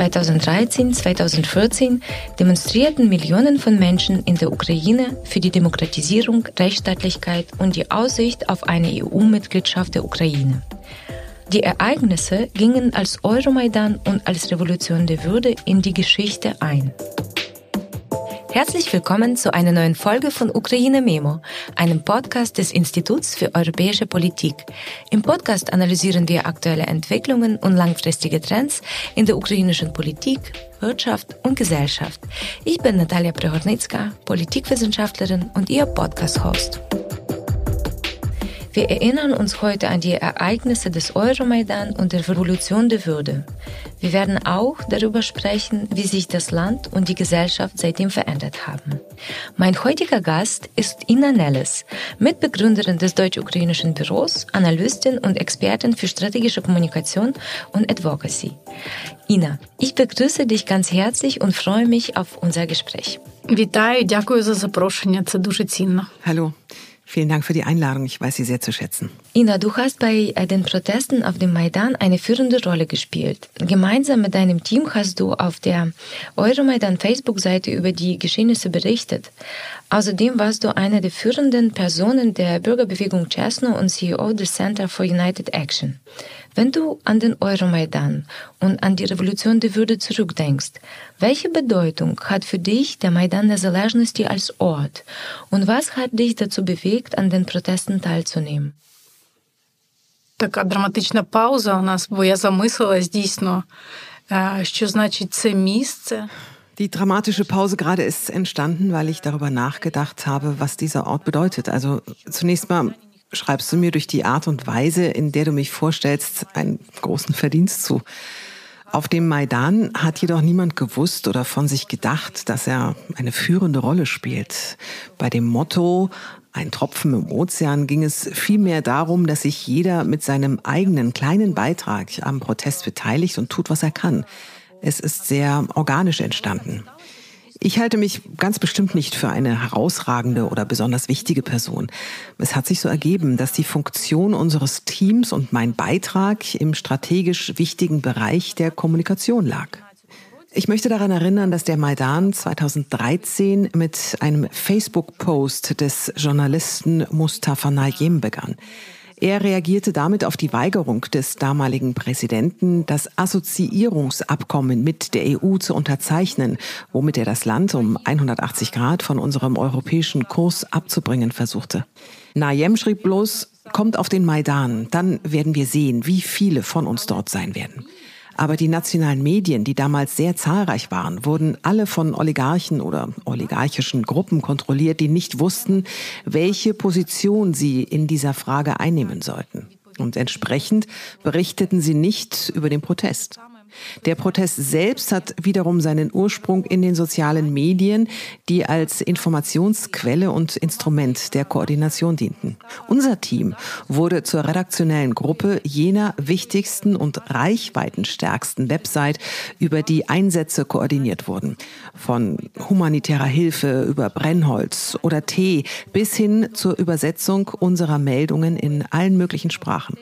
2013, 2014 demonstrierten Millionen von Menschen in der Ukraine für die Demokratisierung, Rechtsstaatlichkeit und die Aussicht auf eine EU-Mitgliedschaft der Ukraine. Die Ereignisse gingen als Euromaidan und als Revolution der Würde in die Geschichte ein. Herzlich willkommen zu einer neuen Folge von Ukraine Memo, einem Podcast des Instituts für europäische Politik. Im Podcast analysieren wir aktuelle Entwicklungen und langfristige Trends in der ukrainischen Politik, Wirtschaft und Gesellschaft. Ich bin Natalia Prehornicka, Politikwissenschaftlerin und Ihr Podcast-Host. Wir erinnern uns heute an die Ereignisse des Euromaidan und der Revolution der Würde. Wir werden auch darüber sprechen, wie sich das Land und die Gesellschaft seitdem verändert haben. Mein heutiger Gast ist Ina Nelles, Mitbegründerin des deutsch-ukrainischen Büros, Analystin und Expertin für strategische Kommunikation und Advocacy. Ina, ich begrüße dich ganz herzlich und freue mich auf unser Gespräch. Вітаю, дякую за запрошення. Це дуже цінно. Hallo. Vielen Dank für die Einladung. Ich weiß sie sehr zu schätzen. Ina, du hast bei äh, den Protesten auf dem Maidan eine führende Rolle gespielt. Gemeinsam mit deinem Team hast du auf der Euromaidan Facebook-Seite über die Geschehnisse berichtet. Außerdem warst du eine der führenden Personen der Bürgerbewegung Chesno und CEO des Center for United Action. Wenn du an den Euromaidan und an die Revolution der Würde zurückdenkst, welche Bedeutung hat für dich der Maidan Незалежності als Ort und was hat dich dazu bewegt, an den Protesten teilzunehmen? Така драматична пауза у нас, бо я замислилась дійсно, що значить це місце. Die dramatische Pause gerade ist entstanden, weil ich darüber nachgedacht habe, was dieser Ort bedeutet. Also zunächst mal schreibst du mir durch die Art und Weise, in der du mich vorstellst, einen großen Verdienst zu. Auf dem Maidan hat jedoch niemand gewusst oder von sich gedacht, dass er eine führende Rolle spielt. Bei dem Motto ein Tropfen im Ozean ging es vielmehr darum, dass sich jeder mit seinem eigenen kleinen Beitrag am Protest beteiligt und tut, was er kann. Es ist sehr organisch entstanden. Ich halte mich ganz bestimmt nicht für eine herausragende oder besonders wichtige Person. Es hat sich so ergeben, dass die Funktion unseres Teams und mein Beitrag im strategisch wichtigen Bereich der Kommunikation lag. Ich möchte daran erinnern, dass der Maidan 2013 mit einem Facebook-Post des Journalisten Mustafa Najem begann. Er reagierte damit auf die Weigerung des damaligen Präsidenten, das Assoziierungsabkommen mit der EU zu unterzeichnen, womit er das Land um 180 Grad von unserem europäischen Kurs abzubringen versuchte. Nayem schrieb bloß, kommt auf den Maidan, dann werden wir sehen, wie viele von uns dort sein werden. Aber die nationalen Medien, die damals sehr zahlreich waren, wurden alle von Oligarchen oder oligarchischen Gruppen kontrolliert, die nicht wussten, welche Position sie in dieser Frage einnehmen sollten. Und entsprechend berichteten sie nicht über den Protest. Der Protest selbst hat wiederum seinen Ursprung in den sozialen Medien, die als Informationsquelle und Instrument der Koordination dienten. Unser Team wurde zur redaktionellen Gruppe jener wichtigsten und reichweitenstärksten Website, über die Einsätze koordiniert wurden. Von humanitärer Hilfe über Brennholz oder Tee bis hin zur Übersetzung unserer Meldungen in allen möglichen Sprachen.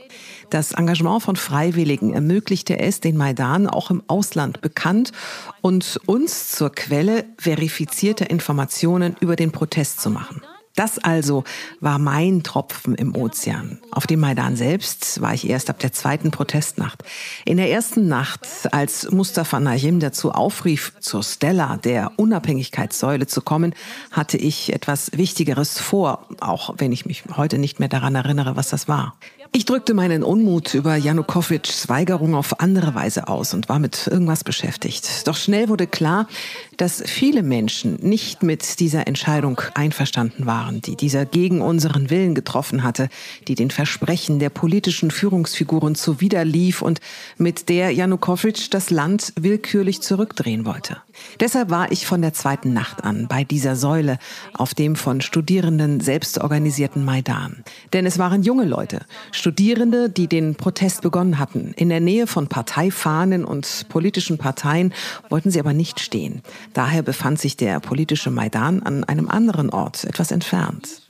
Das Engagement von Freiwilligen ermöglichte es, den Maidan auch im Ausland bekannt und uns zur Quelle verifizierter Informationen über den Protest zu machen. Das also war mein Tropfen im Ozean. Auf dem Maidan selbst war ich erst ab der zweiten Protestnacht. In der ersten Nacht, als Mustafa Najim dazu aufrief, zur Stella, der Unabhängigkeitssäule zu kommen, hatte ich etwas Wichtigeres vor, auch wenn ich mich heute nicht mehr daran erinnere, was das war. Ich drückte meinen Unmut über Janukowitschs Weigerung auf andere Weise aus und war mit irgendwas beschäftigt. Doch schnell wurde klar, dass viele Menschen nicht mit dieser Entscheidung einverstanden waren, die dieser gegen unseren Willen getroffen hatte, die den Versprechen der politischen Führungsfiguren zuwiderlief und mit der Janukowitsch das Land willkürlich zurückdrehen wollte. Deshalb war ich von der zweiten Nacht an bei dieser Säule auf dem von Studierenden selbst organisierten Maidan. Denn es waren junge Leute, Studierende, die den Protest begonnen hatten. In der Nähe von Parteifahnen und politischen Parteien wollten sie aber nicht stehen. Daher befand sich der politische Maidan an einem anderen Ort, etwas entfernt.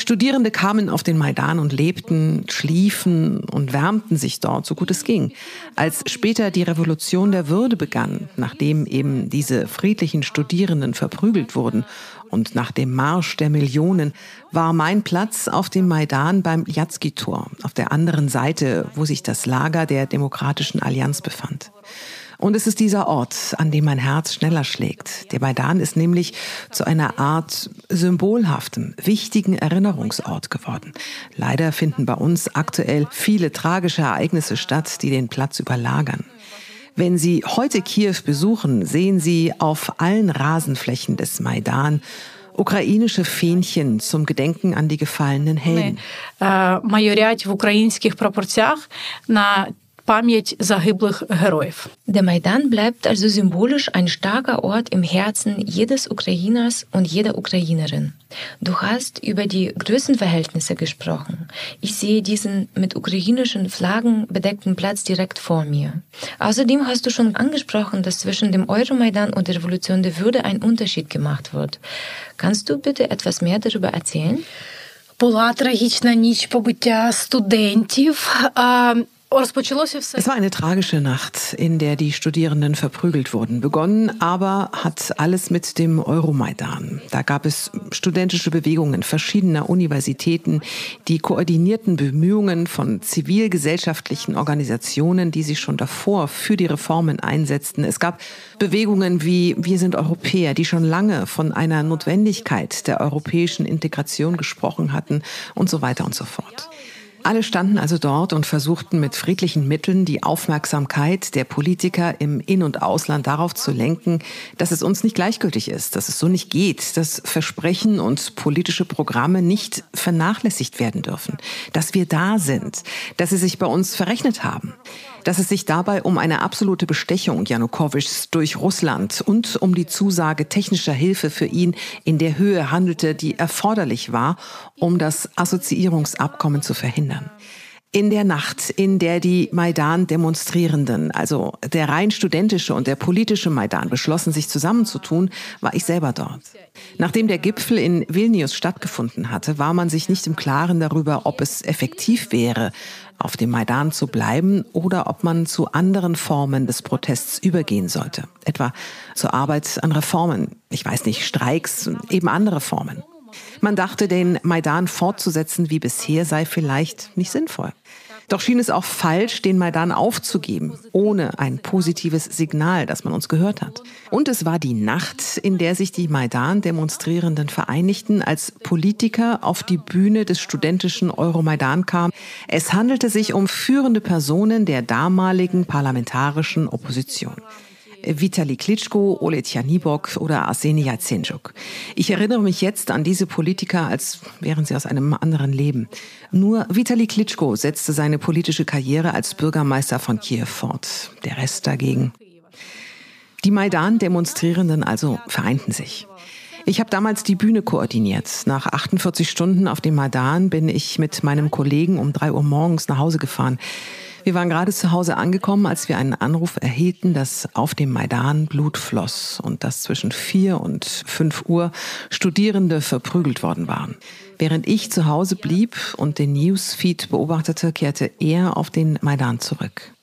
Studierende kamen auf den Maidan und lebten, schliefen und wärmten sich dort, so gut es ging. Als später die Revolution der Würde begann, nachdem eben diese friedlichen Studierenden verprügelt wurden und nach dem Marsch der Millionen, war mein Platz auf dem Maidan beim Jatzki-Tor, auf der anderen Seite, wo sich das Lager der Demokratischen Allianz befand. Und es ist dieser Ort, an dem mein Herz schneller schlägt. Der Maidan ist nämlich zu einer Art symbolhaftem, wichtigen Erinnerungsort geworden. Leider finden bei uns aktuell viele tragische Ereignisse statt, die den Platz überlagern. Wenn Sie heute Kiew besuchen, sehen Sie auf allen Rasenflächen des Maidan ukrainische Fähnchen zum Gedenken an die gefallenen Helden. Майорять в українських прапорцях на пам'ять загиблих героїв. Der Maidan bleibt also symbolisch ein starker Ort im Herzen jedes Ukrainers und jeder Ukrainerin. Du hast über die Größenverhältnisse gesprochen. Ich sehe diesen mit ukrainischen Flaggen bedeckten Platz direkt vor mir. Außerdem hast du schon angesprochen, dass zwischen dem Euromaidan und der Revolution der Würde ein Unterschied gemacht wird. Kannst du bitte etwas mehr darüber erzählen? Була трагічна ніч побиття студентів. Es war eine tragische Nacht, in der die Studierenden verprügelt wurden. Begonnen aber hat alles mit dem Euromaidan. Da gab es studentische Bewegungen verschiedener Universitäten, die koordinierten Bemühungen von zivilgesellschaftlichen Organisationen, die sich schon davor für die Reformen einsetzten. Es gab Bewegungen wie Wir sind Europäer, die schon lange von einer Notwendigkeit der europäischen Integration gesprochen hatten und so weiter und so fort. Alle standen also dort und versuchten mit friedlichen Mitteln die Aufmerksamkeit der Politiker im In- und Ausland darauf zu lenken, dass es uns nicht gleichgültig ist, dass es so nicht geht, dass Versprechen und politische Programme nicht vernachlässigt werden dürfen, dass wir da sind, dass sie sich bei uns verrechnet haben dass es sich dabei um eine absolute Bestechung Janukowitschs durch Russland und um die Zusage technischer Hilfe für ihn in der Höhe handelte, die erforderlich war, um das Assoziierungsabkommen zu verhindern. In der Nacht, in der die Maidan-Demonstrierenden, also der rein studentische und der politische Maidan, beschlossen, sich zusammenzutun, war ich selber dort. Nachdem der Gipfel in Vilnius stattgefunden hatte, war man sich nicht im Klaren darüber, ob es effektiv wäre, auf dem Maidan zu bleiben oder ob man zu anderen Formen des Protests übergehen sollte. Etwa zur Arbeit an Reformen, ich weiß nicht, Streiks, eben andere Formen. Man dachte, den Maidan fortzusetzen wie bisher sei vielleicht nicht sinnvoll. Doch schien es auch falsch, den Maidan aufzugeben, ohne ein positives Signal, dass man uns gehört hat. Und es war die Nacht, in der sich die Maidan-Demonstrierenden vereinigten, als Politiker auf die Bühne des studentischen Euromaidan kamen. Es handelte sich um führende Personen der damaligen parlamentarischen Opposition. Vitali Klitschko, Ole Tjanibok oder Arseni Yatsenjuk. Ich erinnere mich jetzt an diese Politiker, als wären sie aus einem anderen Leben. Nur Vitali Klitschko setzte seine politische Karriere als Bürgermeister von Kiew fort. Der Rest dagegen. Die Maidan-Demonstrierenden also vereinten sich. Ich habe damals die Bühne koordiniert. Nach 48 Stunden auf dem Maidan bin ich mit meinem Kollegen um drei Uhr morgens nach Hause gefahren. Wir waren gerade zu Hause angekommen, als wir einen Anruf erhielten, dass auf dem Maidan Blut floss und dass zwischen vier und fünf Uhr Studierende verprügelt worden waren. Während ich zu Hause blieb und den Newsfeed beobachtete, kehrte er auf den Maidan zurück.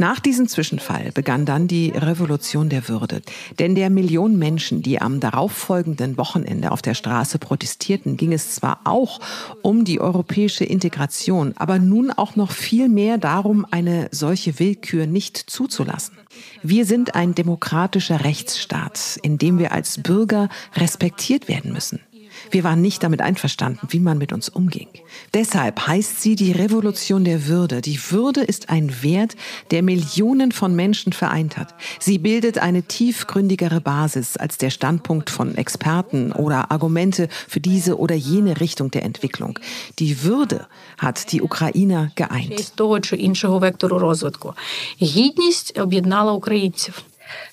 Nach diesem Zwischenfall begann dann die Revolution der Würde. Denn der Millionen Menschen, die am darauffolgenden Wochenende auf der Straße protestierten, ging es zwar auch um die europäische Integration, aber nun auch noch viel mehr darum, eine solche Willkür nicht zuzulassen. Wir sind ein demokratischer Rechtsstaat, in dem wir als Bürger respektiert werden müssen. Wir waren nicht damit einverstanden, wie man mit uns umging. Deshalb heißt sie die Revolution der Würde. Die Würde ist ein Wert, der Millionen von Menschen vereint hat. Sie bildet eine tiefgründigere Basis als der Standpunkt von Experten oder Argumente für diese oder jene Richtung der Entwicklung. Die Würde hat die Ukrainer geeint. Гідність об'єднала українців.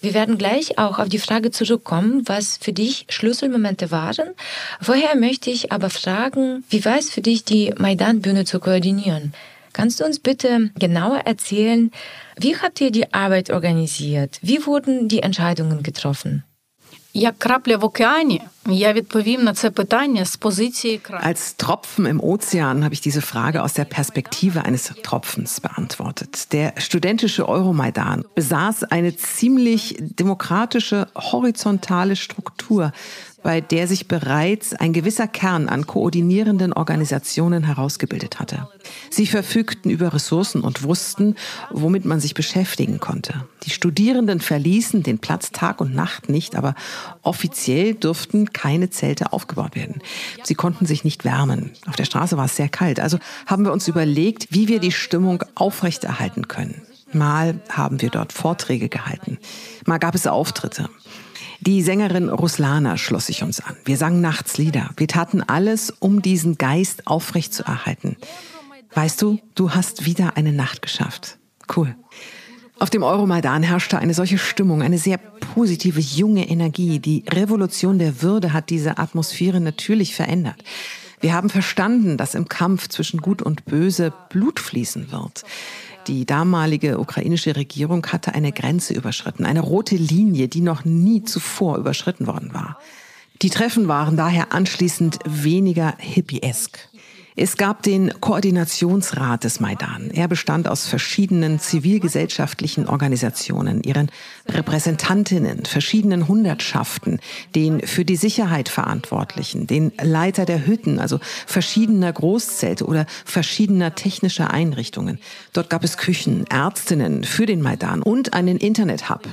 Wir werden gleich auch auf die Frage zurückkommen, was für dich Schlüsselmomente waren. Vorher möchte ich aber fragen, wie war es für dich, die Maidan-Bühne zu koordinieren? Kannst du uns bitte genauer erzählen, wie habt ihr die Arbeit organisiert? Wie wurden die Entscheidungen getroffen? Як крапля в океані, я відповім на це питання з позиції Als Tropfen im Ozean habe ich diese Frage aus der Perspektive eines Tropfens beantwortet. Der studentische Euromaidan besaß eine ziemlich demokratische, horizontale Struktur, bei der sich bereits ein gewisser Kern an koordinierenden Organisationen herausgebildet hatte. Sie verfügten über Ressourcen und wussten, womit man sich beschäftigen konnte. Die Studierenden verließen den Platz Tag und Nacht nicht, aber offiziell durften keine Zelte aufgebaut werden. Sie konnten sich nicht wärmen. Auf der Straße war es sehr kalt. Also haben wir uns überlegt, wie wir die Stimmung aufrechterhalten können. Mal haben wir dort Vorträge gehalten. Mal gab es Auftritte. Die Sängerin Ruslana schloss sich uns an. Wir sangen nachts Lieder. Wir taten alles, um diesen Geist aufrechtzuerhalten. Weißt du, du hast wieder eine Nacht geschafft. Cool. Auf dem Euromaidan herrschte eine solche Stimmung, eine sehr positive, junge Energie. Die Revolution der Würde hat diese Atmosphäre natürlich verändert. Wir haben verstanden, dass im Kampf zwischen Gut und Böse Blut fließen wird. Die damalige ukrainische Regierung hatte eine Grenze überschritten, eine rote Linie, die noch nie zuvor überschritten worden war. Die Treffen waren daher anschließend weniger hippiesk. Es gab den Koordinationsrat des Maidan. Er bestand aus verschiedenen zivilgesellschaftlichen Organisationen, ihren Repräsentantinnen, verschiedenen Hundertschaften, den für die Sicherheit Verantwortlichen, den Leiter der Hütten, also verschiedener Großzelte oder verschiedener technischer Einrichtungen. Dort gab es Küchen, Ärztinnen für den Maidan und einen Internethub.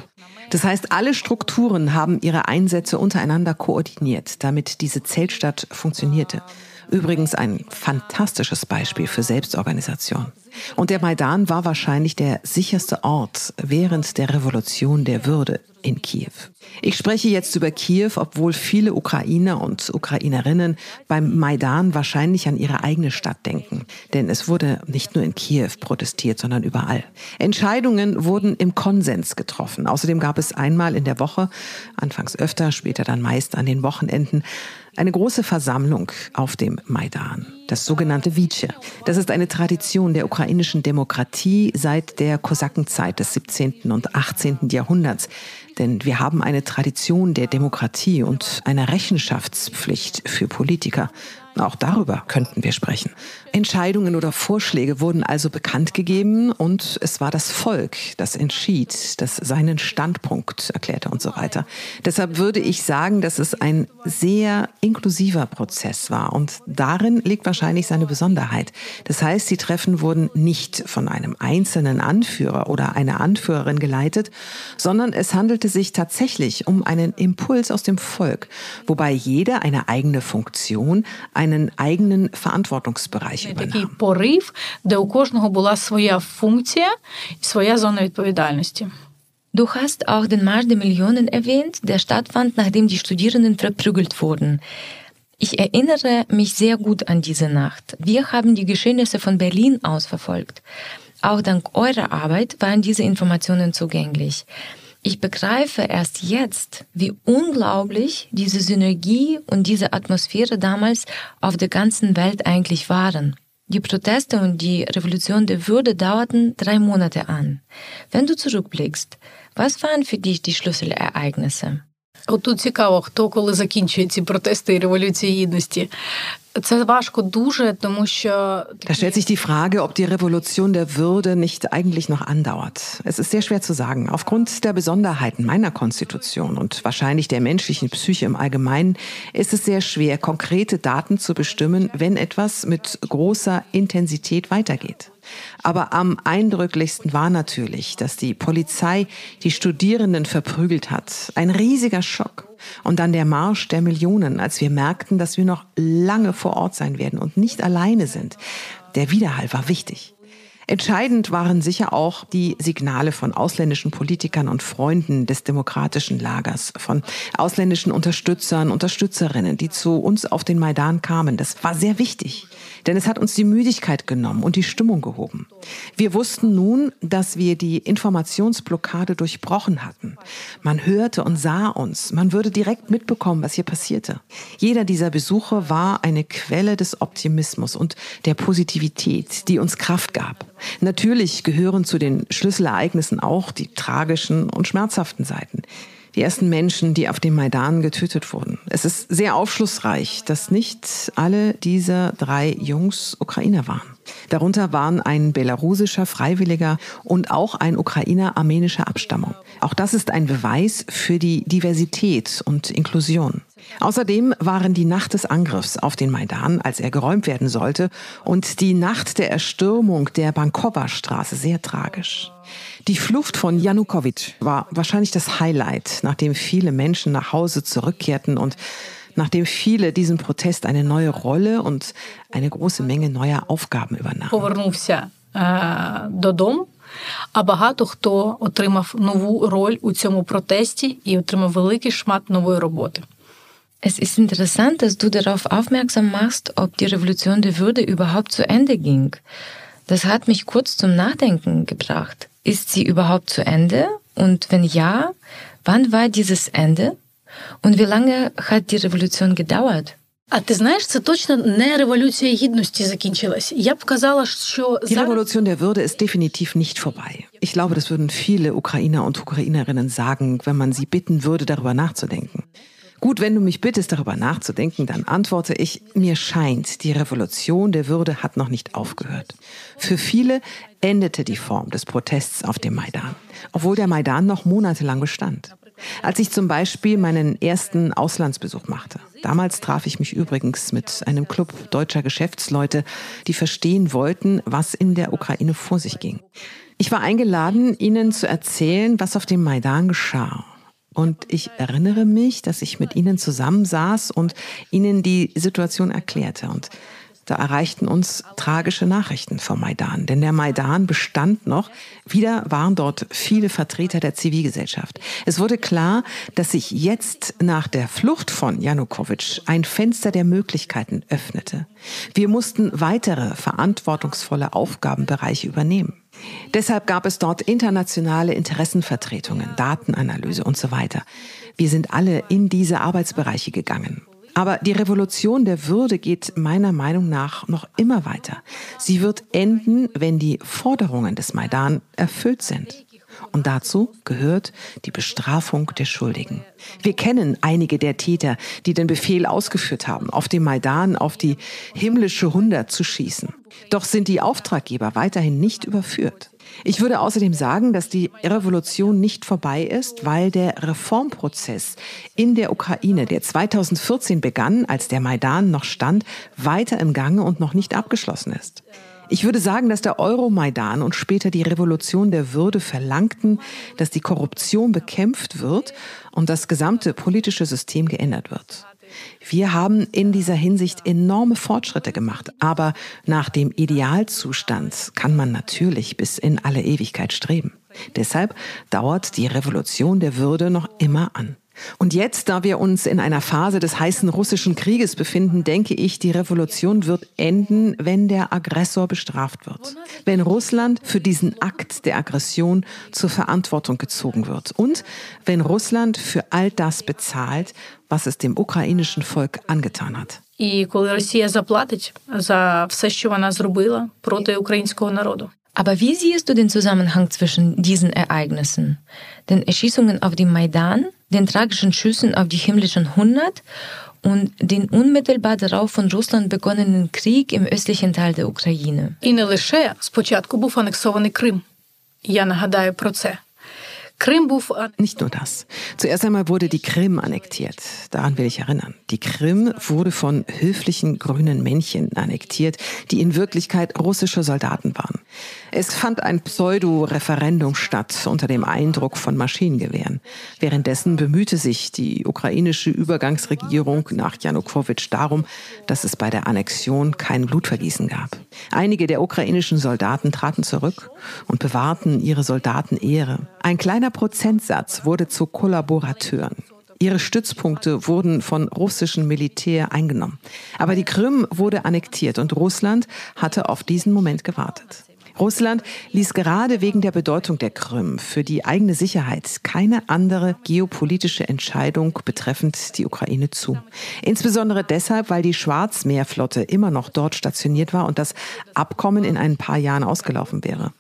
Das heißt, alle Strukturen haben ihre Einsätze untereinander koordiniert, damit diese Zeltstadt funktionierte. Übrigens ein fantastisches Beispiel für Selbstorganisation. Und der Maidan war wahrscheinlich der sicherste Ort während der Revolution der Würde in Kiew. Ich spreche jetzt über Kiew, obwohl viele Ukrainer und Ukrainerinnen beim Maidan wahrscheinlich an ihre eigene Stadt denken. Denn es wurde nicht nur in Kiew protestiert, sondern überall. Entscheidungen wurden im Konsens getroffen. Außerdem gab es einmal in der Woche, anfangs öfter, später dann meist an den Wochenenden, eine große Versammlung auf dem Maidan, das sogenannte Vice. Das ist eine Tradition der ukrainischen Demokratie seit der Kosakenzeit des 17. und 18. Jahrhunderts. Denn wir haben eine Tradition der Demokratie und einer Rechenschaftspflicht für Politiker. Auch darüber könnten wir sprechen. Entscheidungen oder Vorschläge wurden also bekannt gegeben und es war das Volk, das entschied, das seinen Standpunkt erklärte und so weiter. Deshalb würde ich sagen, dass es ein sehr inklusiver Prozess war und darin liegt wahrscheinlich seine Besonderheit. Das heißt, die Treffen wurden nicht von einem einzelnen Anführer oder einer Anführerin geleitet, sondern es handelte sich tatsächlich um einen Impuls aus dem Volk, wobei jeder eine eigene Funktion, einen eigenen Verantwortungsbereich Такий порив, де у кожного була своя функція і своя зона відповідальності. Du hast auch den Marsch der Millionen erwähnt, der stattfand, nachdem die Studierenden verprügelt wurden. Ich erinnere mich sehr gut an diese Nacht. Wir haben die Geschehnisse von Berlin aus verfolgt. Auch dank eurer Arbeit waren diese Informationen zugänglich. Ich begreife erst jetzt, wie unglaublich diese Synergie und diese Atmosphäre damals auf der ganzen Welt eigentlich waren. Die Proteste und die Revolution der Würde dauerten drei Monate an. Wenn du zurückblickst, was waren für dich die Schlüsselereignisse? От тут цікаво, хто коли закінчує ці протести і революції гідності. Це важко дуже, тому що Da stellt sich die Frage, ob die Revolution der Würde nicht eigentlich noch andauert. Es ist sehr schwer zu sagen. Aufgrund der Besonderheiten meiner Konstitution und wahrscheinlich der menschlichen Psyche im Allgemeinen ist es sehr schwer, konkrete Daten zu bestimmen, wenn etwas mit großer Intensität weitergeht. Aber am eindrücklichsten war natürlich, dass die Polizei die Studierenden verprügelt hat. Ein riesiger Schock. Und dann der Marsch der Millionen, als wir merkten, dass wir noch lange vor Ort sein werden und nicht alleine sind. Der Widerhall war wichtig. Entscheidend waren sicher auch die Signale von ausländischen Politikern und Freunden des demokratischen Lagers, von ausländischen Unterstützern, Unterstützerinnen, die zu uns auf den Maidan kamen. Das war sehr wichtig. Denn es hat uns die Müdigkeit genommen und die Stimmung gehoben. Wir wussten nun, dass wir die Informationsblockade durchbrochen hatten. Man hörte und sah uns. Man würde direkt mitbekommen, was hier passierte. Jeder dieser Besuche war eine Quelle des Optimismus und der Positivität, die uns Kraft gab. Natürlich gehören zu den Schlüsselereignissen auch die tragischen und schmerzhaften Seiten. die ersten Menschen, die auf dem Maidan getötet wurden. Es ist sehr aufschlussreich, dass nicht alle dieser drei Jungs Ukrainer waren. Darunter waren ein belarussischer Freiwilliger und auch ein Ukrainer armenischer Abstammung. Auch das ist ein Beweis für die Diversität und Inklusion. Außerdem waren die Nacht des Angriffs auf den Maidan, als er geräumt werden sollte, und die Nacht der Erstürmung der Bankova-Straße sehr tragisch. Die Flucht von Janukowitsch war wahrscheinlich das Highlight, nachdem viele Menschen nach Hause zurückkehrten und nachdem viele diesem Protest eine neue Rolle und eine große Menge neuer Aufgaben übernahmen. Повернувся додому, а багато хто отримав нову роль у цьому протесті і отримав великий шмат нової роботи. Es ist interessant, dass du darauf aufmerksam machst, ob die Revolution der Würde überhaupt zu Ende ging. Das hat mich kurz zum Nachdenken gebracht. Ist sie überhaupt zu Ende? Und wenn ja, wann war dieses Ende? Und wie lange hat die Revolution gedauert? А ти знаєш, це точно не революція гідності закінчилась. Я б казала, що Die Revolution der Würde ist definitiv nicht vorbei. Ich glaube, das würden viele Ukrainer und Ukrainerinnen sagen, wenn man sie bitten würde, darüber nachzudenken. Gut, wenn du mich bittest, darüber nachzudenken, dann antworte ich, mir scheint, die Revolution der Würde hat noch nicht aufgehört. Für viele endete die Form des Protests auf dem Maidan, obwohl der Maidan noch monatelang bestand. Als ich zum Beispiel meinen ersten Auslandsbesuch machte. Damals traf ich mich übrigens mit einem Club deutscher Geschäftsleute, die verstehen wollten, was in der Ukraine vor sich ging. Ich war eingeladen, ihnen zu erzählen, was auf dem Maidan geschah. Und ich erinnere mich, dass ich mit ihnen zusammensaß und ihnen die Situation erklärte. Und da erreichten uns tragische Nachrichten vom Maidan. Denn der Maidan bestand noch. Wieder waren dort viele Vertreter der Zivilgesellschaft. Es wurde klar, dass sich jetzt nach der Flucht von Janukowitsch ein Fenster der Möglichkeiten öffnete. Wir mussten weitere verantwortungsvolle Aufgabenbereiche übernehmen. Deshalb gab es dort internationale Interessenvertretungen, Datenanalyse und so weiter. Wir sind alle in diese Arbeitsbereiche gegangen. Aber die Revolution der Würde geht meiner Meinung nach noch immer weiter. Sie wird enden, wenn die Forderungen des Maidan erfüllt sind. Und dazu gehört die Bestrafung der Schuldigen. Wir kennen einige der Täter, die den Befehl ausgeführt haben, auf dem Maidan auf die himmlische Hundert zu schießen. Doch sind die Auftraggeber weiterhin nicht überführt. Ich würde außerdem sagen, dass die Revolution nicht vorbei ist, weil der Reformprozess in der Ukraine, der 2014 begann, als der Maidan noch stand, weiter im Gange und noch nicht abgeschlossen ist. Ich würde sagen, dass der Euromaidan und später die Revolution der Würde verlangten, dass die Korruption bekämpft wird und das gesamte politische System geändert wird. Wir haben in dieser Hinsicht enorme Fortschritte gemacht, aber nach dem Idealzustand kann man natürlich bis in alle Ewigkeit streben. Deshalb dauert die Revolution der Würde noch immer an. Und jetzt, da wir uns in einer Phase des heißen russischen Krieges befinden, denke ich, die Revolution wird enden, wenn der Aggressor bestraft wird. Wenn Russland für diesen Akt der Aggression zur Verantwortung gezogen wird. Und wenn Russland für all das bezahlt, was es dem ukrainischen Volk angetan hat. І коли Росія заплатить за все, що вона зробила проти українського народу. Aber wie siehst du den Zusammenhang zwischen diesen Ereignissen? Den Erschießungen auf dem Maidan, den tragischen Schüssen auf die himmlischen Hundert und den unmittelbar darauf von Russland begonnenen Krieg im östlichen Teil der Ukraine. І не лише спочатку був анексований Крим. Я нагадаю про це. Krim Nicht nur das. Zuerst einmal wurde die Krim annektiert. Daran will ich erinnern. Die Krim wurde von höflichen grünen Männchen annektiert, die in Wirklichkeit russische Soldaten waren. Es fand ein Pseudo-Referendum statt unter dem Eindruck von Maschinengewehren. Währenddessen bemühte sich die ukrainische Übergangsregierung nach Janukowitsch darum, dass es bei der Annexion kein Blutvergießen gab. Einige der ukrainischen Soldaten traten zurück und bewahrten ihre Soldatenehre. Ein kleiner Prozentsatz wurde zu Kollaborateuren. Ihre Stützpunkte wurden von russischem Militär eingenommen. Aber die Krim wurde annektiert und Russland hatte auf diesen Moment gewartet. Russland ließ gerade wegen der Bedeutung der Krim für die eigene Sicherheit keine andere geopolitische Entscheidung betreffend die Ukraine zu. Insbesondere deshalb, weil die Schwarzmeerflotte immer noch dort stationiert war und das Abkommen in ein paar Jahren ausgelaufen wäre.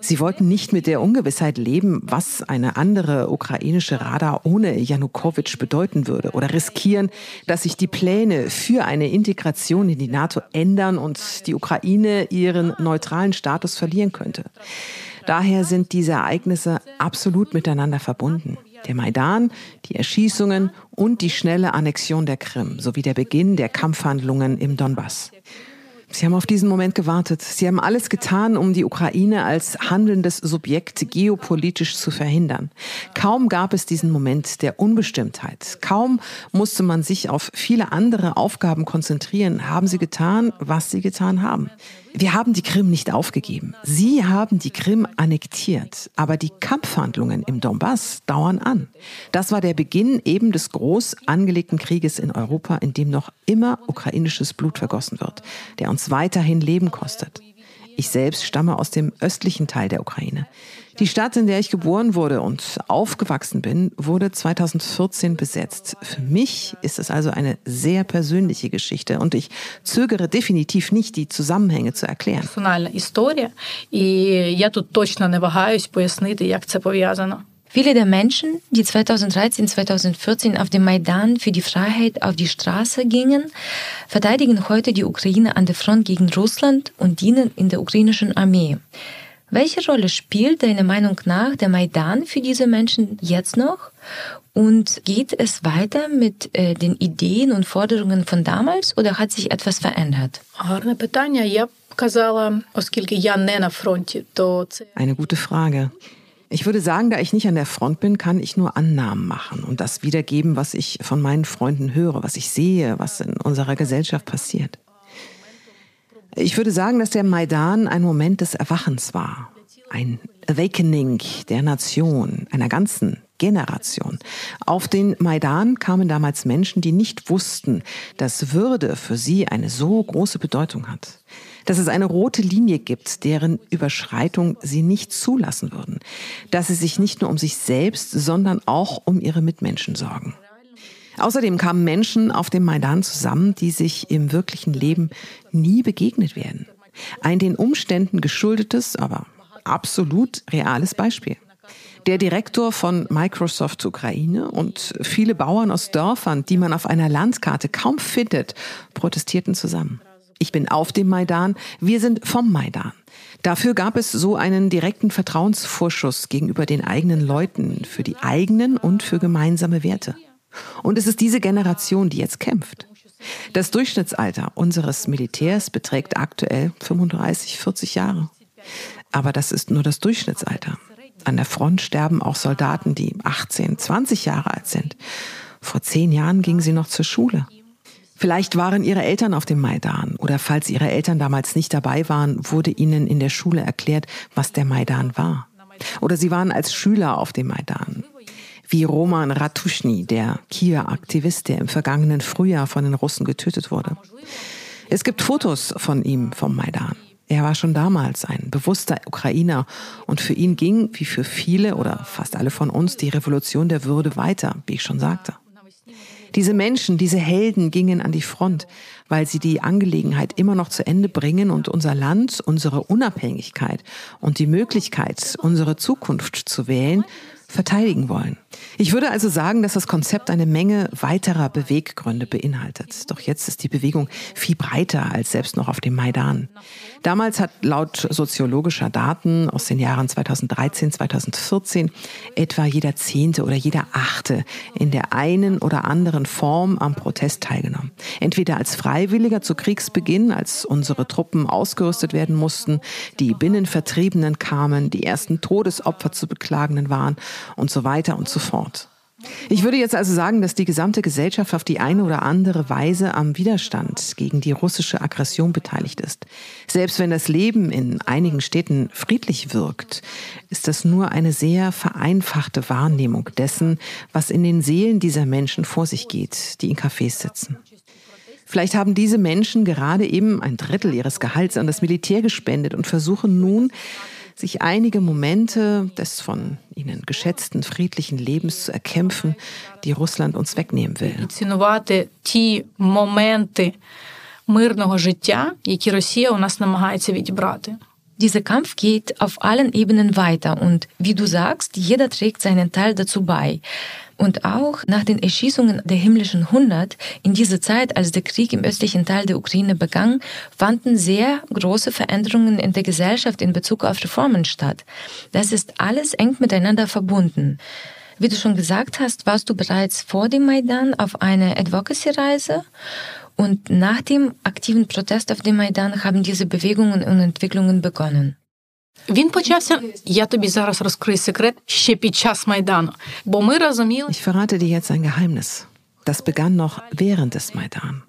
Sie wollten nicht mit der Ungewissheit leben, was eine andere ukrainische Rada ohne Janukowitsch bedeuten würde oder riskieren, dass sich die Pläne für eine Integration in die NATO ändern und die Ukraine ihren neutralen Status verlieren könnte. Daher sind diese Ereignisse absolut miteinander verbunden. Der Maidan, die Erschießungen und die schnelle Annexion der Krim sowie der Beginn der Kampfhandlungen im Donbass. Sie haben auf diesen Moment gewartet. Sie haben alles getan, um die Ukraine als handelndes Subjekt geopolitisch zu verhindern. Kaum gab es diesen Moment der Unbestimmtheit. Kaum musste man sich auf viele andere Aufgaben konzentrieren. Haben Sie getan, was Sie getan haben. Wir haben die Krim nicht aufgegeben. Sie haben die Krim annektiert. Aber die Kampfhandlungen im Donbass dauern an. Das war der Beginn eben des groß angelegten Krieges in Europa, in dem noch immer ukrainisches Blut vergossen wird, der uns weiterhin Leben kostet. Ich selbst stamme aus dem östlichen Teil der Ukraine. Die Stadt, in der ich geboren wurde und aufgewachsen bin, wurde 2014 besetzt. Für mich ist es also eine sehr persönliche Geschichte und ich zögere definitiv nicht, die Zusammenhänge zu erklären. Персональна історія, і я тут точно не вагаюсь пояснити, як це пов'язано. Viele der Menschen, die 2013, 2014 auf dem Maidan für die Freiheit auf die Straße gingen, verteidigen heute die Ukraine an der Front gegen Russland und dienen in der ukrainischen Armee. Welche Rolle spielt deiner Meinung nach der Maidan für diese Menschen jetzt noch? Und geht es weiter mit äh, den Ideen und Forderungen von damals oder hat sich etwas verändert? Eine gute Frage. Ich würde sagen, da ich nicht an der Front bin, kann ich nur Annahmen machen und das wiedergeben, was ich von meinen Freunden höre, was ich sehe, was in unserer Gesellschaft passiert. Ich würde sagen, dass der Maidan ein Moment des Erwachens war. Ein Awakening der Nation, einer ganzen Generation. Auf den Maidan kamen damals Menschen, die nicht wussten, dass Würde für sie eine so große Bedeutung hat. Dass es eine rote Linie gibt, deren Überschreitung sie nicht zulassen würden. Dass sie sich nicht nur um sich selbst, sondern auch um ihre Mitmenschen sorgen. Außerdem kamen Menschen auf dem Maidan zusammen, die sich im wirklichen Leben nie begegnet werden. Ein den Umständen geschuldetes, aber absolut reales Beispiel. Der Direktor von Microsoft Ukraine und viele Bauern aus Dörfern, die man auf einer Landkarte kaum findet, protestierten zusammen. Ich bin auf dem Maidan, wir sind vom Maidan. Dafür gab es so einen direkten Vertrauensvorschuss gegenüber den eigenen Leuten, für die eigenen und für gemeinsame Werte. Und es ist diese Generation, die jetzt kämpft. Das Durchschnittsalter unseres Militärs beträgt aktuell 35, 40 Jahre. Aber das ist nur das Durchschnittsalter. An der Front sterben auch Soldaten, die 18, 20 Jahre alt sind. Vor zehn Jahren gingen sie noch zur Schule. Vielleicht waren ihre Eltern auf dem Maidan oder falls ihre Eltern damals nicht dabei waren, wurde ihnen in der Schule erklärt, was der Maidan war. Oder sie waren als Schüler auf dem Maidan wie Roman Ratuschny, der Kiewer Aktivist, der im vergangenen Frühjahr von den Russen getötet wurde. Es gibt Fotos von ihm vom Maidan. Er war schon damals ein bewusster Ukrainer und für ihn ging, wie für viele oder fast alle von uns, die Revolution der Würde weiter, wie ich schon sagte. Diese Menschen, diese Helden gingen an die Front, weil sie die Angelegenheit immer noch zu Ende bringen und unser Land, unsere Unabhängigkeit und die Möglichkeit, unsere Zukunft zu wählen, verteidigen wollen. Ich würde also sagen, dass das Konzept eine Menge weiterer Beweggründe beinhaltet. Doch jetzt ist die Bewegung viel breiter als selbst noch auf dem Maidan. Damals hat laut soziologischer Daten aus den Jahren 2013, 2014 etwa jeder Zehnte oder jeder Achte in der einen oder anderen Form am Protest teilgenommen. Entweder als Freiwilliger zu Kriegsbeginn, als unsere Truppen ausgerüstet werden mussten, die Binnenvertriebenen kamen, die ersten Todesopfer zu beklagenen waren und so weiter und so fort. Ich würde jetzt also sagen, dass die gesamte Gesellschaft auf die eine oder andere Weise am Widerstand gegen die russische Aggression beteiligt ist. Selbst wenn das Leben in einigen Städten friedlich wirkt, ist das nur eine sehr vereinfachte Wahrnehmung dessen, was in den Seelen dieser Menschen vor sich geht, die in Cafés sitzen. Vielleicht haben diese Menschen gerade eben ein Drittel ihres Gehalts an das Militär gespendet und versuchen nun, sich einige Momente des von ihnen geschätzten friedlichen Lebens zu erkämpfen, die Russland uns wegnehmen will. цінувати ті моменти мирного життя, які Росія у нас намагається відібрати. Dieser Kampf geht auf allen Ebenen weiter und wie du sagst, jeder trägt seinen Teil dazu bei. Und auch nach den Erschießungen der himmlischen Hundert, in dieser Zeit, als der Krieg im östlichen Teil der Ukraine begann, fanden sehr große Veränderungen in der Gesellschaft in Bezug auf Reformen statt. Das ist alles eng miteinander verbunden. Wie du schon gesagt hast, warst du bereits vor dem Maidan auf einer Advocacy-Reise und nach dem aktiven Protest auf dem Maidan haben diese Bewegungen und Entwicklungen begonnen. Він почався, я тобі зараз розкрию секрет, ще під час Майдану. Бо ми розуміли... Ich verrate dir jetzt ein Geheimnis. Das begann noch während des Maidan.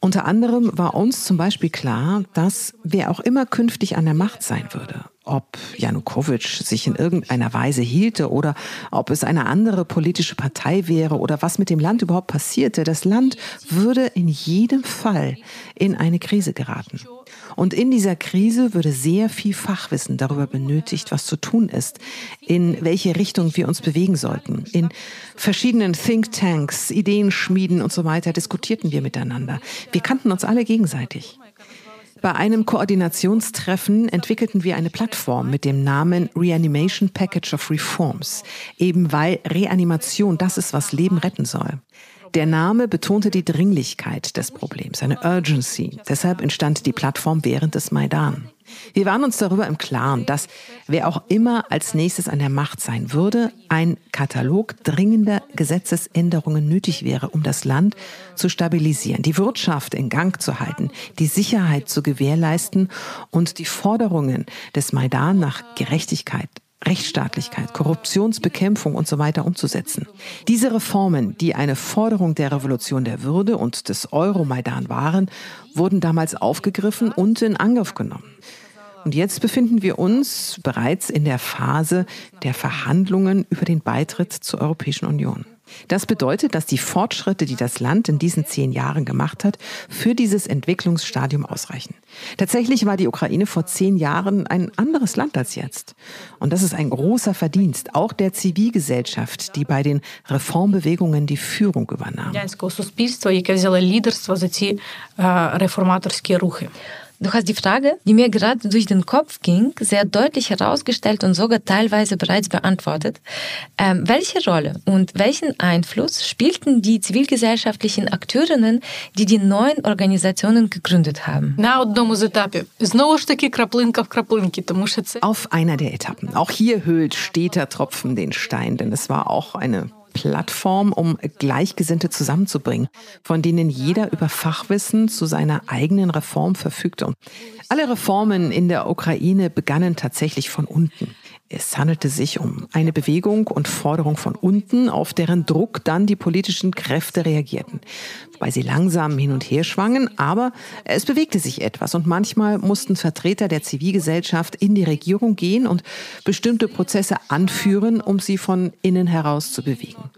Unter anderem war uns zum Beispiel klar, dass wer auch immer künftig an der Macht sein würde, ob Janukowitsch sich in irgendeiner Weise hielte oder ob es eine andere politische Partei wäre oder was mit dem Land überhaupt passierte, das Land würde in jedem Fall in eine Krise geraten. Und in dieser Krise würde sehr viel Fachwissen darüber benötigt, was zu tun ist, in welche Richtung wir uns bewegen sollten. In verschiedenen Thinktanks, Ideenschmieden und so weiter diskutierten wir miteinander. Wir kannten uns alle gegenseitig. Bei einem Koordinationstreffen entwickelten wir eine Plattform mit dem Namen Reanimation Package of Reforms, eben weil Reanimation das ist, was Leben retten soll. Der Name betonte die Dringlichkeit des Problems, eine Urgency. Deshalb entstand die Plattform während des Maidan. Wir waren uns darüber im Klaren, dass wer auch immer als nächstes an der Macht sein würde, ein Katalog dringender Gesetzesänderungen nötig wäre, um das Land zu stabilisieren, die Wirtschaft in Gang zu halten, die Sicherheit zu gewährleisten und die Forderungen des Maidan nach Gerechtigkeit, Rechtsstaatlichkeit, Korruptionsbekämpfung und so weiter umzusetzen. Diese Reformen, die eine Forderung der Revolution der Würde und des Euromaidan waren, wurden damals aufgegriffen und in Angriff genommen. Und jetzt befinden wir uns bereits in der Phase der Verhandlungen über den Beitritt zur Europäischen Union. Das bedeutet, dass die Fortschritte, die das Land in diesen zehn Jahren gemacht hat, für dieses Entwicklungsstadium ausreichen. Tatsächlich war die Ukraine vor zehn Jahren ein anderes Land als jetzt. Und das ist ein großer Verdienst, auch der Zivilgesellschaft, die bei den Reformbewegungen die Führung übernahm. Du hast die Frage, die mir gerade durch den Kopf ging, sehr deutlich herausgestellt und sogar teilweise bereits beantwortet. Ähm, welche Rolle und welchen Einfluss spielten die zivilgesellschaftlichen Akteurinnen, die die neuen Organisationen gegründet haben? Auf einer der Etappen. Auch hier höhlt steter Tropfen den Stein, denn es war auch eine Plattform, um Gleichgesinnte zusammenzubringen, von denen jeder über Fachwissen zu seiner eigenen Reform verfügte. Alle Reformen in der Ukraine begannen tatsächlich von unten. Es handelte sich um eine Bewegung und Forderung von unten, auf deren Druck dann die politischen Kräfte reagierten. Wobei sie langsam hin und her schwangen, aber es bewegte sich etwas und manchmal mussten Vertreter der Zivilgesellschaft in die Regierung gehen und bestimmte Prozesse anführen, um sie von innen heraus zu bewegen.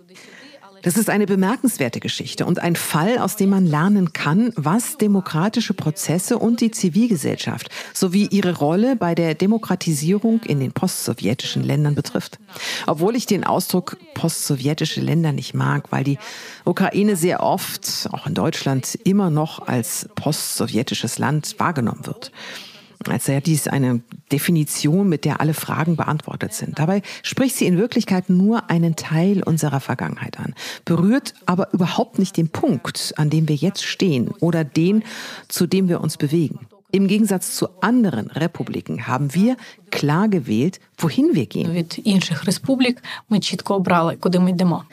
Das ist eine bemerkenswerte Geschichte und ein Fall, aus dem man lernen kann, was demokratische Prozesse und die Zivilgesellschaft sowie ihre Rolle bei der Demokratisierung in den postsowjetischen Ländern betrifft. Obwohl ich den Ausdruck postsowjetische Länder nicht mag, weil die Ukraine sehr oft, auch in Deutschland, immer noch als postsowjetisches Land wahrgenommen wird als sei dies eine Definition, mit der alle Fragen beantwortet sind. Dabei spricht sie in Wirklichkeit nur einen Teil unserer Vergangenheit an, berührt aber überhaupt nicht den Punkt, an dem wir jetzt stehen oder den, zu dem wir uns bewegen. Im Gegensatz zu anderen Republiken haben wir klar gewählt, wohin wir gehen. Від інших республік ми чітко обрали, куди ми йдемо.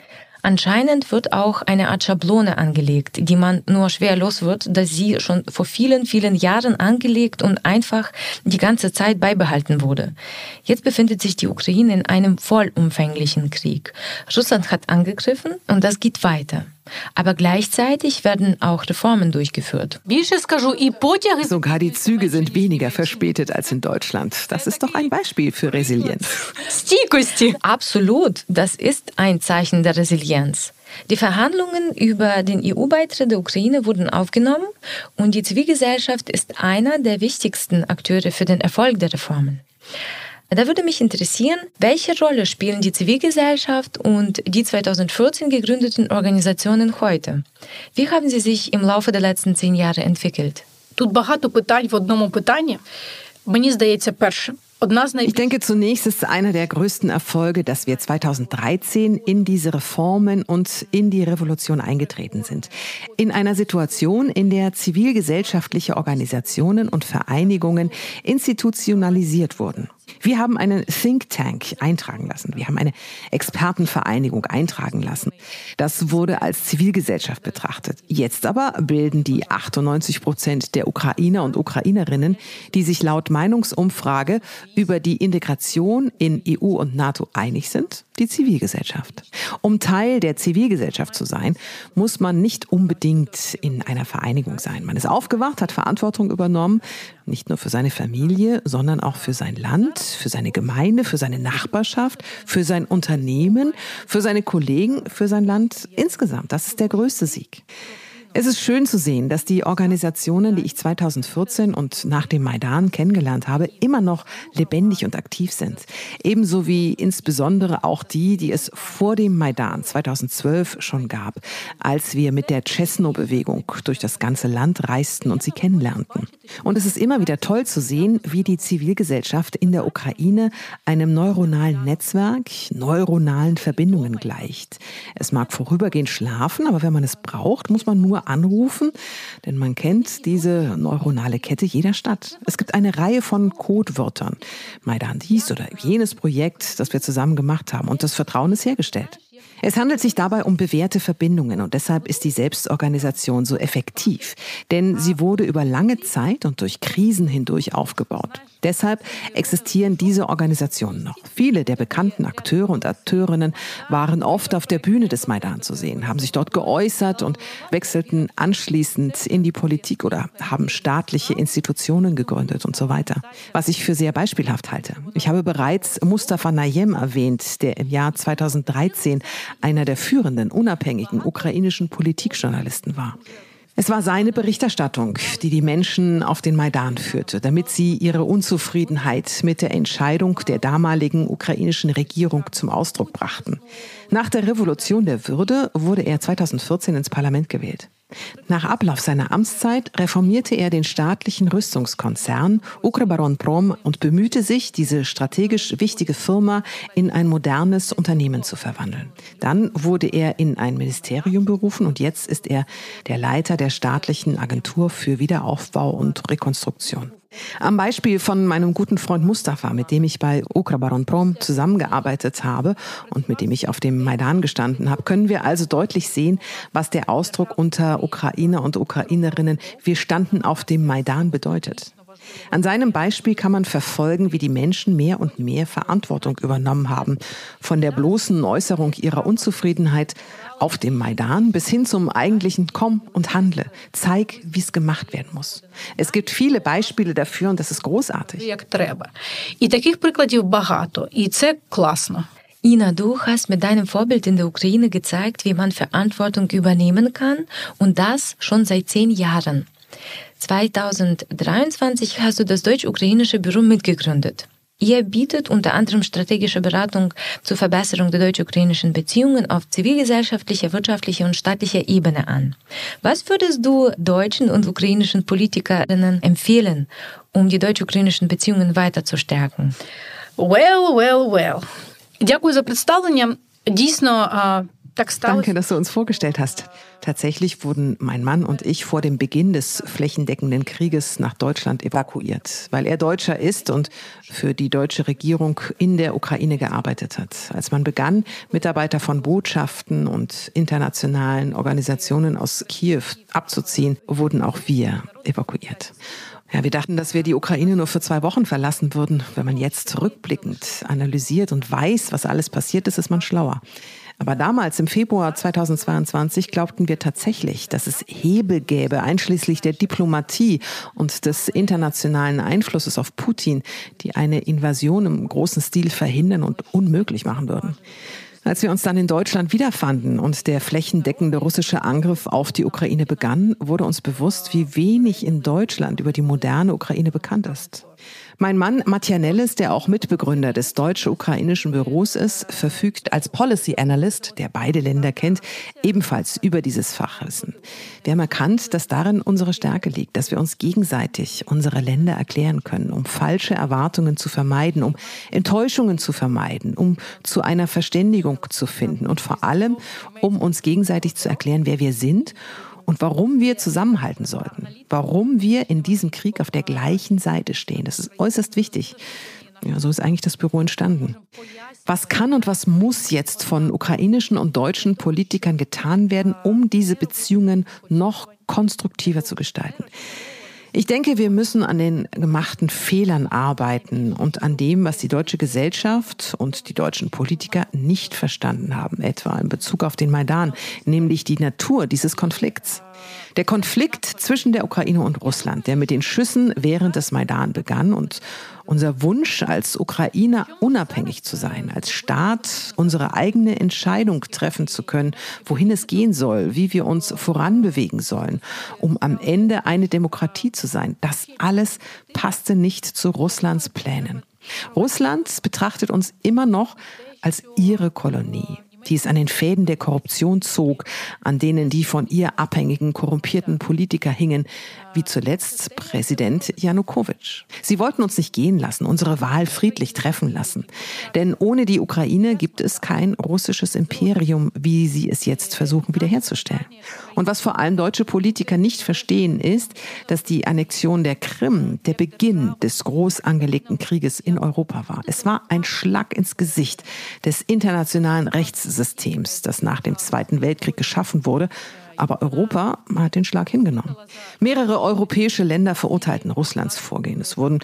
Anscheinend wird auch eine Art Schablone angelegt, die man nur schwer los wird, da sie schon vor vielen, vielen Jahren angelegt und einfach die ganze Zeit beibehalten wurde. Jetzt befindet sich die Ukraine in einem vollumfänglichen Krieg. Russland hat angegriffen und das geht weiter. Aber gleichzeitig werden auch Reformen durchgeführt. Sogar die Züge sind weniger verspätet als in Deutschland. Das ist doch ein Beispiel für Resilienz. Absolut, das ist ein Zeichen der Resilienz. Die Verhandlungen über den EU-Beitritt der Ukraine wurden aufgenommen und die Zivilgesellschaft ist einer der wichtigsten Akteure für den Erfolg der Reformen. Da würde mich interessieren, welche Rolle spielen die Zivilgesellschaft und die 2014 gegründeten Organisationen heute? Wie haben sie sich im Laufe der letzten zehn Jahre entwickelt? Тут багато питань в одному питанні. Мені здається, перше. Ich denke, zunächst ist einer der größten Erfolge, dass wir 2013 in diese Reformen und in die Revolution eingetreten sind. In einer Situation, in der zivilgesellschaftliche Organisationen und Vereinigungen institutionalisiert wurden. Wir haben einen Think Tank eintragen lassen. Wir haben eine Expertenvereinigung eintragen lassen. Das wurde als Zivilgesellschaft betrachtet. Jetzt aber bilden die 98 Prozent der Ukrainer und Ukrainerinnen, die sich laut Meinungsumfrage über die Integration in EU und NATO einig sind, die Zivilgesellschaft. Um Teil der Zivilgesellschaft zu sein, muss man nicht unbedingt in einer Vereinigung sein. Man ist aufgewacht, hat Verantwortung übernommen, nicht nur für seine Familie, sondern auch für sein Land, für seine Gemeinde, für seine Nachbarschaft, für sein Unternehmen, für seine Kollegen, für sein Land insgesamt. Das ist der größte Sieg. Es ist schön zu sehen, dass die Organisationen, die ich 2014 und nach dem Maidan kennengelernt habe, immer noch lebendig und aktiv sind. Ebenso wie insbesondere auch die, die es vor dem Maidan 2012 schon gab, als wir mit der Chesno-Bewegung durch das ganze Land reisten und sie kennenlernten. Und es ist immer wieder toll zu sehen, wie die Zivilgesellschaft in der Ukraine einem neuronalen Netzwerk, neuronalen Verbindungen gleicht. Es mag vorübergehend schlafen, aber wenn man es braucht, muss man nur anrufen, denn man kennt diese neuronale Kette jeder Stadt. Es gibt eine Reihe von Codewörtern. Maidan dies oder jenes Projekt, das wir zusammen gemacht haben und das Vertrauen ist hergestellt. Es handelt sich dabei um bewährte Verbindungen und deshalb ist die Selbstorganisation so effektiv, denn sie wurde über lange Zeit und durch Krisen hindurch aufgebaut. Deshalb existieren diese Organisationen noch. Viele der bekannten Akteure und Akteurinnen waren oft auf der Bühne des Maidan zu sehen, haben sich dort geäußert und wechselten anschließend in die Politik oder haben staatliche Institutionen gegründet und so weiter. Was ich für sehr beispielhaft halte. Ich habe bereits Mustafa Nayem erwähnt, der im Jahr 2013 einer der führenden unabhängigen ukrainischen Politikjournalisten war. Es war seine Berichterstattung, die die Menschen auf den Maidan führte, damit sie ihre Unzufriedenheit mit der Entscheidung der damaligen ukrainischen Regierung zum Ausdruck brachten. Nach der Revolution der Würde wurde er 2014 ins Parlament gewählt. Nach Ablauf seiner Amtszeit reformierte er den staatlichen Rüstungskonzern Ukrebaron-Prom und bemühte sich, diese strategisch wichtige Firma in ein modernes Unternehmen zu verwandeln. Dann wurde er in ein Ministerium berufen und jetzt ist er der Leiter der staatlichen Agentur für Wiederaufbau und Rekonstruktion. Am Beispiel von meinem guten Freund Mustafa, mit dem ich bei Ukrabaron Prom zusammengearbeitet habe und mit dem ich auf dem Maidan gestanden habe, können wir also deutlich sehen, was der Ausdruck unter Ukrainer und Ukrainerinnen wir standen auf dem Maidan bedeutet. An seinem Beispiel kann man verfolgen, wie die Menschen mehr und mehr Verantwortung übernommen haben, von der bloßen Äußerung ihrer Unzufriedenheit auf dem Maidan bis hin zum eigentlichen Komm und handle. Zeig, wie es gemacht werden muss. Es gibt viele Beispiele dafür und das ist großartig. Ina, du hast mit deinem Vorbild in der Ukraine gezeigt, wie man Verantwortung übernehmen kann und das schon seit zehn Jahren. 2023 hast du das deutsch-ukrainische Büro mitgegründet. Ihr bietet unter anderem strategische Beratung zur Verbesserung der deutsch-ukrainischen Beziehungen auf zivilgesellschaftlicher, wirtschaftlicher und staatlicher Ebene an. Was würdest du deutschen und ukrainischen Politikerinnen empfehlen, um die deutsch-ukrainischen Beziehungen weiter zu stärken? Well, well, well. Дякую за представлення. Дійсно, Danke, dass du uns vorgestellt hast. Tatsächlich wurden mein Mann und ich vor dem Beginn des flächendeckenden Krieges nach Deutschland evakuiert, weil er Deutscher ist und für die deutsche Regierung in der Ukraine gearbeitet hat. Als man begann, Mitarbeiter von Botschaften und internationalen Organisationen aus Kiew abzuziehen, wurden auch wir evakuiert. Ja, wir dachten, dass wir die Ukraine nur für zwei Wochen verlassen würden. Wenn man jetzt zurückblickend analysiert und weiß, was alles passiert ist, ist man schlauer. Aber damals, im Februar 2022, glaubten wir tatsächlich, dass es Hebel gäbe, einschließlich der Diplomatie und des internationalen Einflusses auf Putin, die eine Invasion im großen Stil verhindern und unmöglich machen würden. Als wir uns dann in Deutschland wiederfanden und der flächendeckende russische Angriff auf die Ukraine begann, wurde uns bewusst, wie wenig in Deutschland über die moderne Ukraine bekannt ist. Mein Mann Matjanellis, der auch Mitbegründer des deutsch-ukrainischen Büros ist, verfügt als Policy Analyst, der beide Länder kennt, ebenfalls über dieses Fachwissen. Wir haben erkannt, dass darin unsere Stärke liegt, dass wir uns gegenseitig unsere Länder erklären können, um falsche Erwartungen zu vermeiden, um Enttäuschungen zu vermeiden, um zu einer Verständigung zu finden und vor allem, um uns gegenseitig zu erklären, wer wir sind und warum wir zusammenhalten sollten, warum wir in diesem Krieg auf der gleichen Seite stehen. Das ist äußerst wichtig. Ja, so ist eigentlich das Büro entstanden. Was kann und was muss jetzt von ukrainischen und deutschen Politikern getan werden, um diese Beziehungen noch konstruktiver zu gestalten? Ich denke, wir müssen an den gemachten Fehlern arbeiten und an dem, was die deutsche Gesellschaft und die deutschen Politiker nicht verstanden haben, etwa in Bezug auf den Maidan, nämlich die Natur dieses Konflikts. Der Konflikt zwischen der Ukraine und Russland, der mit den Schüssen während des Maidan begann und unser Wunsch als Ukrainer unabhängig zu sein, als Staat unsere eigene Entscheidung treffen zu können, wohin es gehen soll, wie wir uns voranbewegen sollen, um am Ende eine Demokratie zu sein, das alles passte nicht zu Russlands Plänen. Russland betrachtet uns immer noch als ihre Kolonie die es an den Fäden der Korruption zog, an denen die von ihr abhängigen korrumpierten Politiker hingen, wie zuletzt Präsident Janukowitsch. Sie wollten uns nicht gehen lassen, unsere Wahl friedlich treffen lassen. Denn ohne die Ukraine gibt es kein russisches Imperium, wie sie es jetzt versuchen wiederherzustellen. Und was vor allem deutsche Politiker nicht verstehen, ist, dass die Annexion der Krim der Beginn des groß angelegten Krieges in Europa war. Es war ein Schlag ins Gesicht des internationalen Rechtssystems, das nach dem Zweiten Weltkrieg geschaffen wurde aber Europa hat den Schlag hingenommen. Mehrere europäische Länder verurteilten Russlands Vorgehen. Es wurden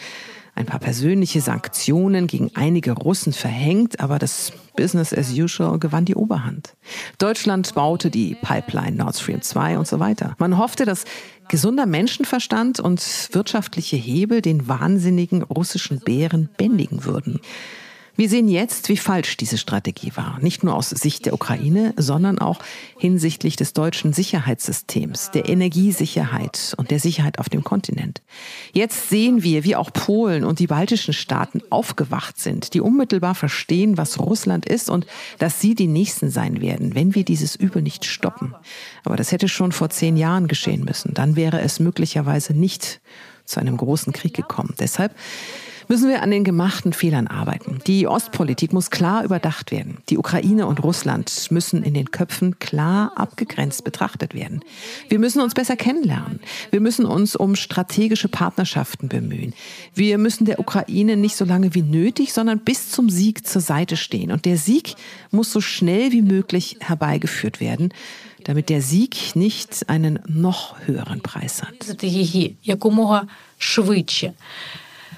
ein paar persönliche Sanktionen gegen einige Russen verhängt, aber das Business as usual gewann die Oberhand. Deutschland baute die Pipeline Nord Stream 2 und so weiter. Man hoffte, dass gesunder Menschenverstand und wirtschaftliche Hebel den wahnsinnigen russischen Bären bändigen würden. Wir sehen jetzt, wie falsch diese Strategie war. Nicht nur aus Sicht der Ukraine, sondern auch hinsichtlich des deutschen Sicherheitssystems, der Energiesicherheit und der Sicherheit auf dem Kontinent. Jetzt sehen wir, wie auch Polen und die baltischen Staaten aufgewacht sind, die unmittelbar verstehen, was Russland ist und dass sie die Nächsten sein werden, wenn wir dieses Übel nicht stoppen. Aber das hätte schon vor zehn Jahren geschehen müssen. Dann wäre es möglicherweise nicht zu einem großen Krieg gekommen. Deshalb müssen wir an den gemachten Fehlern arbeiten. Die Ostpolitik muss klar überdacht werden. Die Ukraine und Russland müssen in den Köpfen klar abgegrenzt betrachtet werden. Wir müssen uns besser kennenlernen. Wir müssen uns um strategische Partnerschaften bemühen. Wir müssen der Ukraine nicht so lange wie nötig, sondern bis zum Sieg zur Seite stehen. Und der Sieg muss so schnell wie möglich herbeigeführt werden damit der Sieg nicht einen noch höheren Preis hat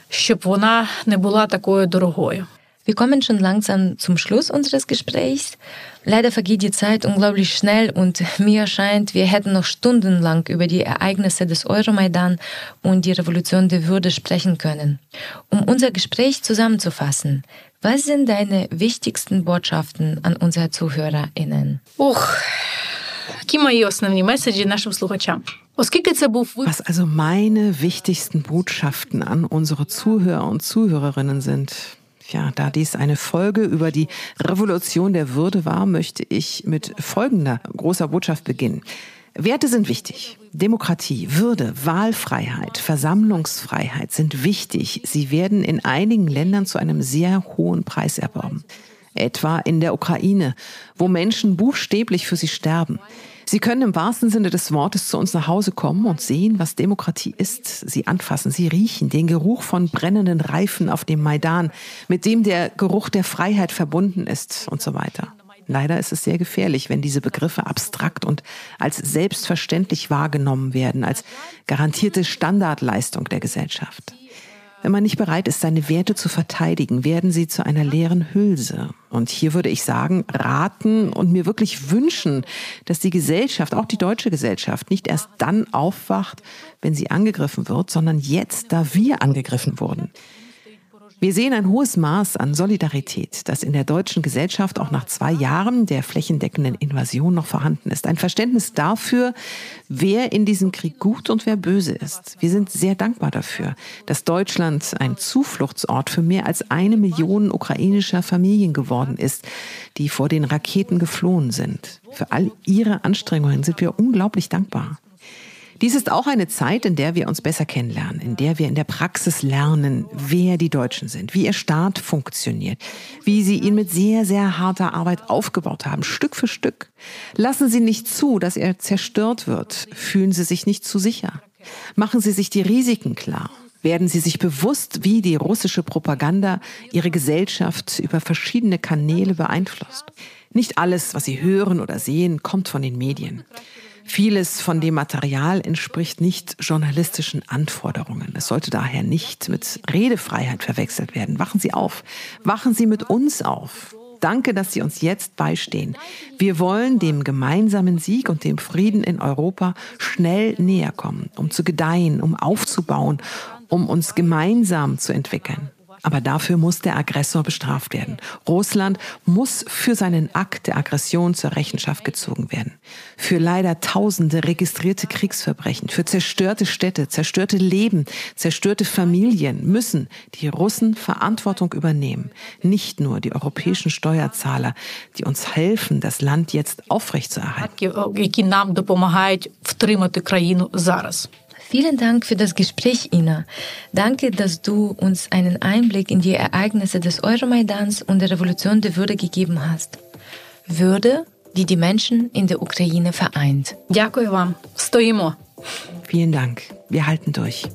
щоб вона не була такою дорогою. Wir kommen schon langsam zum Schluss unseres Gesprächs. Leider vergeht die Zeit unglaublich schnell und mir erscheint, wir hätten noch stundenlang über die Ereignisse des Euromaidan und die Revolution der Würde sprechen können. Um unser Gespräch zusammenzufassen, was sind deine wichtigsten Botschaften an unsere ZuhörerInnen? Ух, які мої основні меседжі нашим слухачам? Was also meine wichtigsten Botschaften an unsere Zuhörer und Zuhörerinnen sind. Ja, da dies eine Folge über die Revolution der Würde war, möchte ich mit folgender großer Botschaft beginnen. Werte sind wichtig. Demokratie, Würde, Wahlfreiheit, Versammlungsfreiheit sind wichtig. Sie werden in einigen Ländern zu einem sehr hohen Preis erworben. Etwa in der Ukraine, wo Menschen buchstäblich für sie sterben. Sie können im wahrsten Sinne des Wortes zu uns nach Hause kommen und sehen, was Demokratie ist. Sie anfassen, sie riechen den Geruch von brennenden Reifen auf dem Maidan, mit dem der Geruch der Freiheit verbunden ist und so weiter. Leider ist es sehr gefährlich, wenn diese Begriffe abstrakt und als selbstverständlich wahrgenommen werden, als garantierte Standardleistung der Gesellschaft. Wenn man nicht bereit ist, seine Werte zu verteidigen, werden sie zu einer leeren Hülse. Und hier würde ich sagen, raten und mir wirklich wünschen, dass die Gesellschaft, auch die deutsche Gesellschaft, nicht erst dann aufwacht, wenn sie angegriffen wird, sondern jetzt, da wir angegriffen wurden. Wir sehen ein hohes Maß an Solidarität, das in der deutschen Gesellschaft auch nach zwei Jahren der flächendeckenden Invasion noch vorhanden ist. Ein Verständnis dafür, wer in diesem Krieg gut und wer böse ist. Wir sind sehr dankbar dafür, dass Deutschland ein Zufluchtsort für mehr als eine Million ukrainischer Familien geworden ist, die vor den Raketen geflohen sind. Für all ihre Anstrengungen sind wir unglaublich dankbar. Dies ist auch eine Zeit, in der wir uns besser kennenlernen, in der wir in der Praxis lernen, wer die Deutschen sind, wie ihr Staat funktioniert, wie sie ihn mit sehr, sehr harter Arbeit aufgebaut haben, Stück für Stück. Lassen Sie nicht zu, dass er zerstört wird. Fühlen Sie sich nicht zu sicher. Machen Sie sich die Risiken klar. Werden Sie sich bewusst, wie die russische Propaganda Ihre Gesellschaft über verschiedene Kanäle beeinflusst. Nicht alles, was Sie hören oder sehen, kommt von den Medien. Vieles von dem Material entspricht nicht journalistischen Anforderungen. Es sollte daher nicht mit Redefreiheit verwechselt werden. Wachen Sie auf. Wachen Sie mit uns auf. Danke, dass Sie uns jetzt beistehen. Wir wollen dem gemeinsamen Sieg und dem Frieden in Europa schnell näher kommen, um zu gedeihen, um aufzubauen, um uns gemeinsam zu entwickeln. Aber dafür muss der Aggressor bestraft werden. Russland muss für seinen Akt der Aggression zur Rechenschaft gezogen werden. Für leider tausende registrierte Kriegsverbrechen, für zerstörte Städte, zerstörte Leben, zerstörte Familien müssen die Russen Verantwortung übernehmen. Nicht nur die europäischen Steuerzahler, die uns helfen, das Land jetzt aufrechtzuerhalten. Які нам допомагають втримати країну зараз. Vielen Dank für das Gespräch, Ina. Danke, dass du uns einen Einblick in die Ereignisse des Euromaidans und der Revolution der Würde gegeben hast. Würde, die die Menschen in der Ukraine vereint. Дякую вам. Стоїмо. Vielen Dank. Wir halten durch.